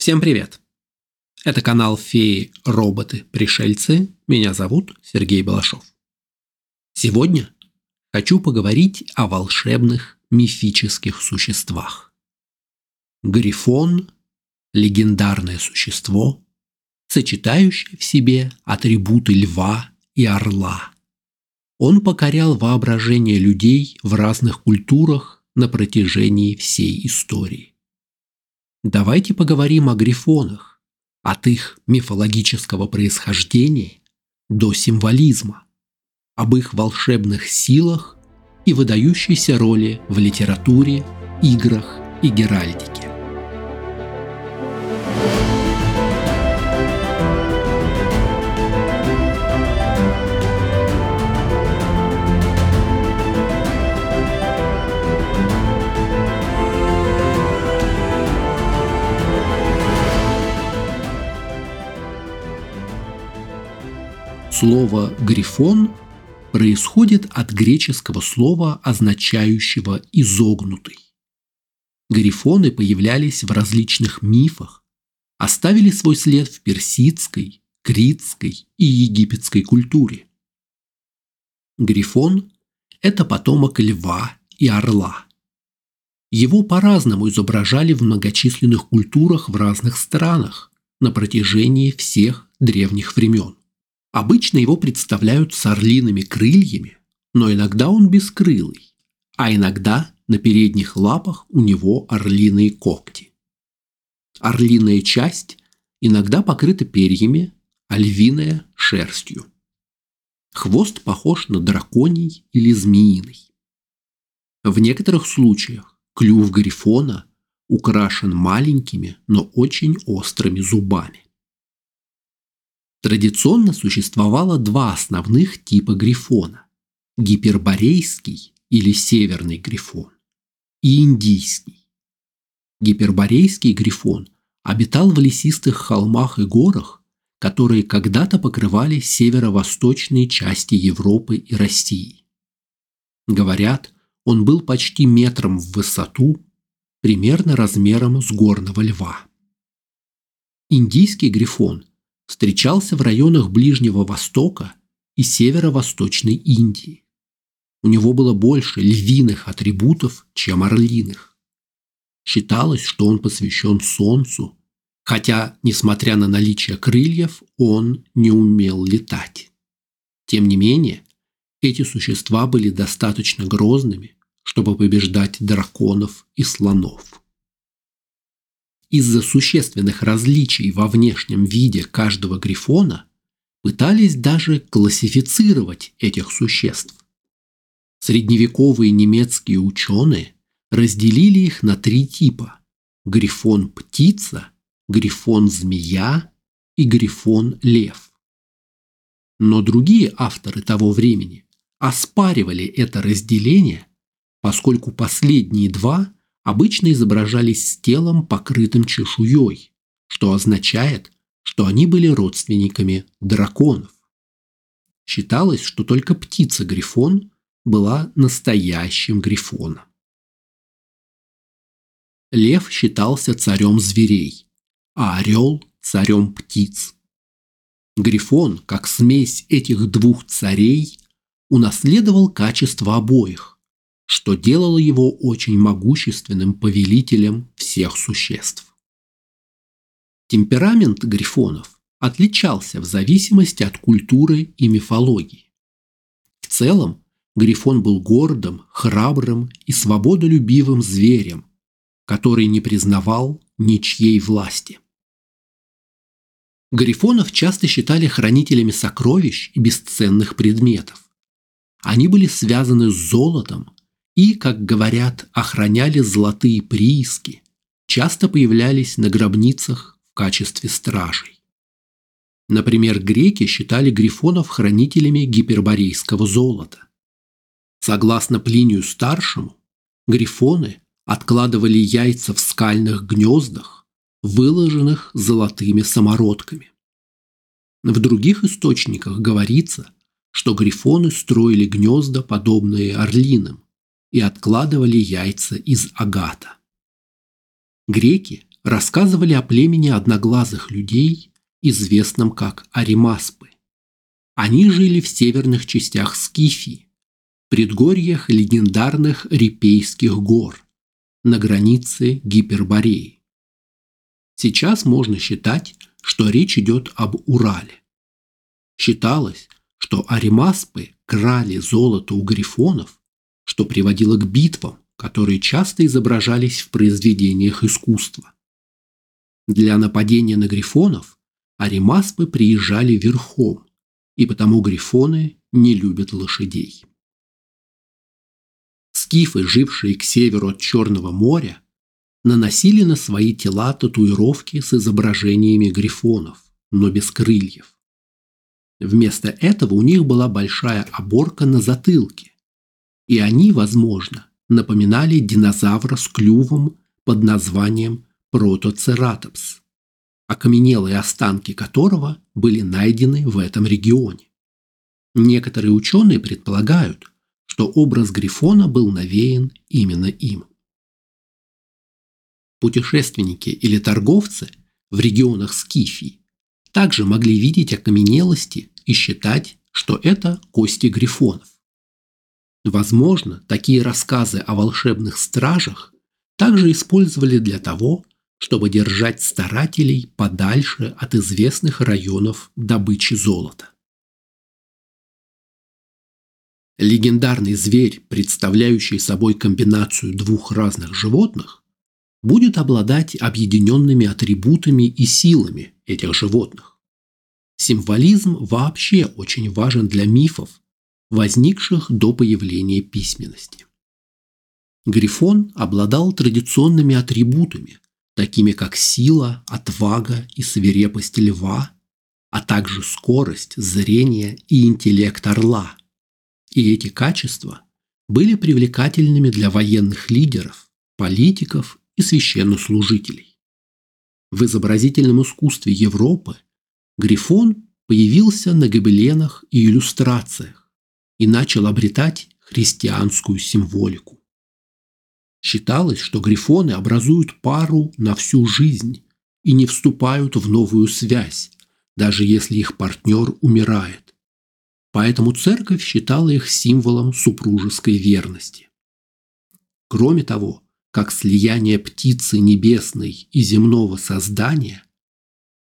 Всем привет! Это канал «Феи, роботы, пришельцы». Меня зовут Сергей Балашов. Сегодня хочу поговорить о волшебных мифических существах. Грифон – легендарное существо, сочетающее в себе атрибуты льва и орла. Он покорял воображение людей в разных культурах на протяжении всей истории. Давайте поговорим о грифонах, от их мифологического происхождения до символизма, об их волшебных силах и выдающейся роли в литературе, играх и геральдике. Слово «грифон» происходит от греческого слова, означающего «изогнутый». Грифоны появлялись в различных мифах, оставили свой след в персидской, критской и египетской культуре. Грифон – это потомок льва и орла. Его по-разному изображали в многочисленных культурах в разных странах на протяжении всех древних времен. Обычно его представляют с орлиными крыльями, но иногда он бескрылый, а иногда на передних лапах у него орлиные когти. Орлиная часть иногда покрыта перьями, а львиная – шерстью. Хвост похож на драконий или змеиный. В некоторых случаях клюв грифона украшен маленькими, но очень острыми зубами. Традиционно существовало два основных типа грифона – гиперборейский или северный грифон и индийский. Гиперборейский грифон обитал в лесистых холмах и горах, которые когда-то покрывали северо-восточные части Европы и России. Говорят, он был почти метром в высоту, примерно размером с горного льва. Индийский грифон – встречался в районах Ближнего Востока и Северо-Восточной Индии. У него было больше львиных атрибутов, чем орлиных. Считалось, что он посвящен Солнцу, хотя, несмотря на наличие крыльев, он не умел летать. Тем не менее, эти существа были достаточно грозными, чтобы побеждать драконов и слонов. Из-за существенных различий во внешнем виде каждого грифона пытались даже классифицировать этих существ. Средневековые немецкие ученые разделили их на три типа – грифон-птица, грифон-змея и грифон-лев. Но другие авторы того времени оспаривали это разделение, поскольку последние два обычно изображались с телом, покрытым чешуей, что означает, что они были родственниками драконов. Считалось, что только птица-грифон была настоящим грифоном. Лев считался царем зверей, а орел – царем птиц. Грифон, как смесь этих двух царей, унаследовал качества обоих, что делало его очень могущественным повелителем всех существ. Темперамент грифонов отличался в зависимости от культуры и мифологии. В целом, грифон был гордым, храбрым и свободолюбивым зверем, который не признавал ничьей власти. Грифонов часто считали хранителями сокровищ и бесценных предметов. Они были связаны с золотом, и, как говорят, охраняли золотые прииски, часто появлялись на гробницах в качестве стражей. Например, греки считали грифонов хранителями гиперборейского золота. Согласно Плинию Старшему, грифоны откладывали яйца в скальных гнездах, выложенных золотыми самородками. В других источниках говорится, что грифоны строили гнезда, подобные орлиным, и откладывали яйца из агата. Греки рассказывали о племени одноглазых людей, известном как Аримаспы. Они жили в северных частях Скифии, предгорьях легендарных Рипейских гор, на границе Гипербореи. Сейчас можно считать, что речь идет об Урале. Считалось, что аримаспы крали золото у грифонов, что приводило к битвам, которые часто изображались в произведениях искусства. Для нападения на грифонов аримаспы приезжали верхом, и потому грифоны не любят лошадей. Скифы, жившие к северу от Черного моря, наносили на свои тела татуировки с изображениями грифонов, но без крыльев. Вместо этого у них была большая оборка на затылке, и они, возможно, напоминали динозавра с клювом под названием протоцератопс, окаменелые останки которого были найдены в этом регионе. Некоторые ученые предполагают, что образ Грифона был навеян именно им. Путешественники или торговцы в регионах Скифии также могли видеть окаменелости и считать, что это кости грифонов. Возможно, такие рассказы о волшебных стражах также использовали для того, чтобы держать старателей подальше от известных районов добычи золота. Легендарный зверь, представляющий собой комбинацию двух разных животных, будет обладать объединенными атрибутами и силами этих животных. Символизм вообще очень важен для мифов, возникших до появления письменности. Грифон обладал традиционными атрибутами, такими как сила, отвага и свирепость льва, а также скорость, зрение и интеллект орла – и эти качества были привлекательными для военных лидеров, политиков и священнослужителей. В изобразительном искусстве Европы Грифон появился на гобеленах и иллюстрациях и начал обретать христианскую символику. Считалось, что грифоны образуют пару на всю жизнь и не вступают в новую связь, даже если их партнер умирает. Поэтому церковь считала их символом супружеской верности. Кроме того, как слияние птицы небесной и земного создания,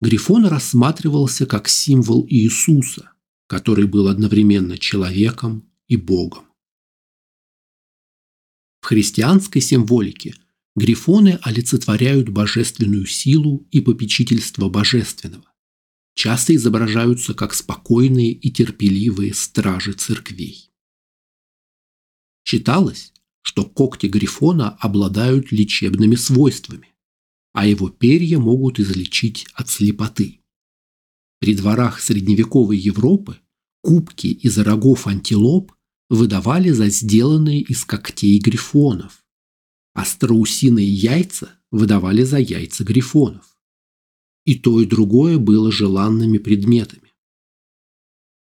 Грифон рассматривался как символ Иисуса, который был одновременно человеком и Богом. В христианской символике грифоны олицетворяют божественную силу и попечительство божественного часто изображаются как спокойные и терпеливые стражи церквей. Считалось, что когти грифона обладают лечебными свойствами, а его перья могут излечить от слепоты. При дворах средневековой Европы кубки из рогов антилоп выдавали за сделанные из когтей грифонов, а страусиные яйца выдавали за яйца грифонов. И то, и другое было желанными предметами.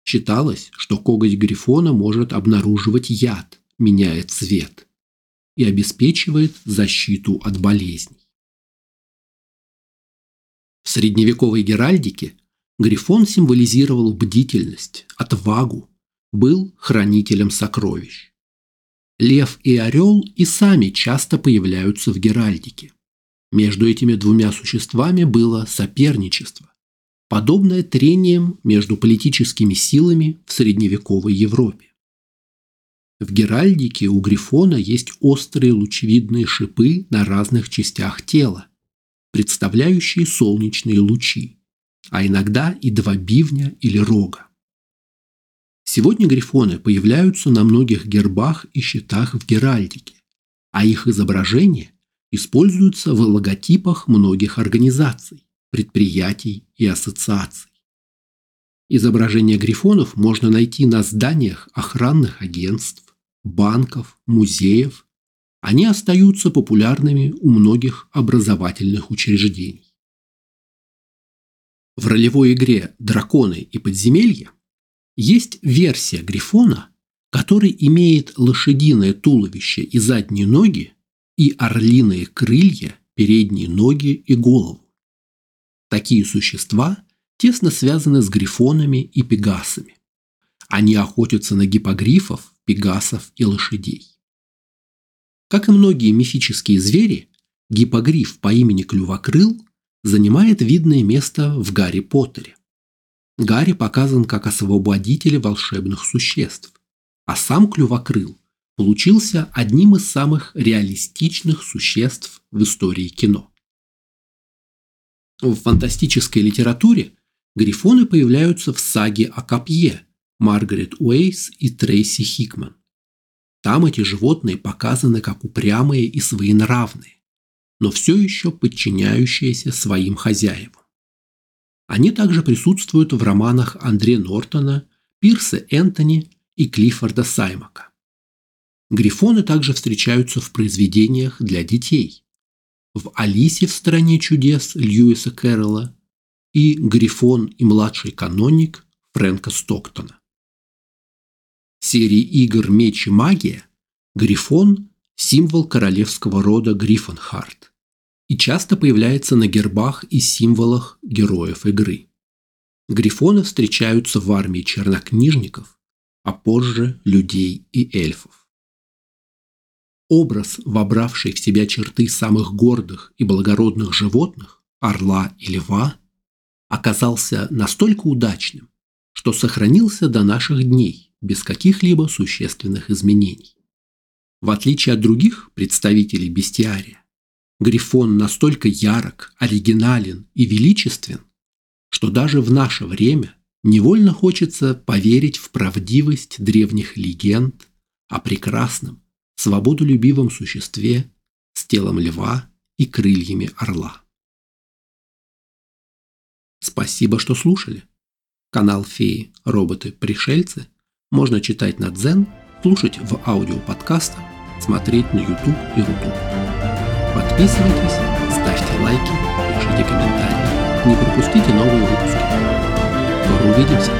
Считалось, что коготь грифона может обнаруживать яд, меняя цвет, и обеспечивает защиту от болезней. В средневековой геральдике грифон символизировал бдительность, отвагу, был хранителем сокровищ. Лев и орел и сами часто появляются в геральдике. Между этими двумя существами было соперничество, подобное трениям между политическими силами в средневековой Европе. В геральдике у грифона есть острые лучевидные шипы на разных частях тела, представляющие солнечные лучи, а иногда и два бивня или рога. Сегодня грифоны появляются на многих гербах и щитах в геральдике, а их изображение используются в логотипах многих организаций, предприятий и ассоциаций. Изображения грифонов можно найти на зданиях охранных агентств, банков, музеев. Они остаются популярными у многих образовательных учреждений. В ролевой игре «Драконы и подземелья» есть версия грифона, который имеет лошадиное туловище и задние ноги и орлиные крылья передние ноги и голову. Такие существа тесно связаны с грифонами и пегасами. Они охотятся на гипогрифов, пегасов и лошадей. Как и многие мифические звери, гипогриф по имени Клювокрыл занимает видное место в Гарри Поттере. Гарри показан как освободитель волшебных существ, а сам Клювокрыл получился одним из самых реалистичных существ в истории кино. В фантастической литературе грифоны появляются в саге о копье Маргарет Уэйс и Трейси Хикман. Там эти животные показаны как упрямые и своенравные, но все еще подчиняющиеся своим хозяевам. Они также присутствуют в романах Андре Нортона, Пирса Энтони и Клиффорда Саймака. Грифоны также встречаются в произведениях для детей. В «Алисе в стране чудес» Льюиса Кэрролла и «Грифон и младший каноник» Фрэнка Стоктона. В серии игр «Меч и магия» Грифон – символ королевского рода Гриффенхарт и часто появляется на гербах и символах героев игры. Грифоны встречаются в армии чернокнижников, а позже людей и эльфов. Образ, вобравший в себя черты самых гордых и благородных животных, орла и льва, оказался настолько удачным, что сохранился до наших дней без каких-либо существенных изменений. В отличие от других представителей бестиария, Грифон настолько ярок, оригинален и величествен, что даже в наше время невольно хочется поверить в правдивость древних легенд о прекрасном, свободолюбивом существе с телом льва и крыльями орла. Спасибо, что слушали. Канал Феи, роботы, пришельцы можно читать на Дзен, слушать в аудиоподкастах, смотреть на YouTube и Рутуб. Подписывайтесь, ставьте лайки, пишите комментарии. Не пропустите новые выпуски. Скоро увидимся.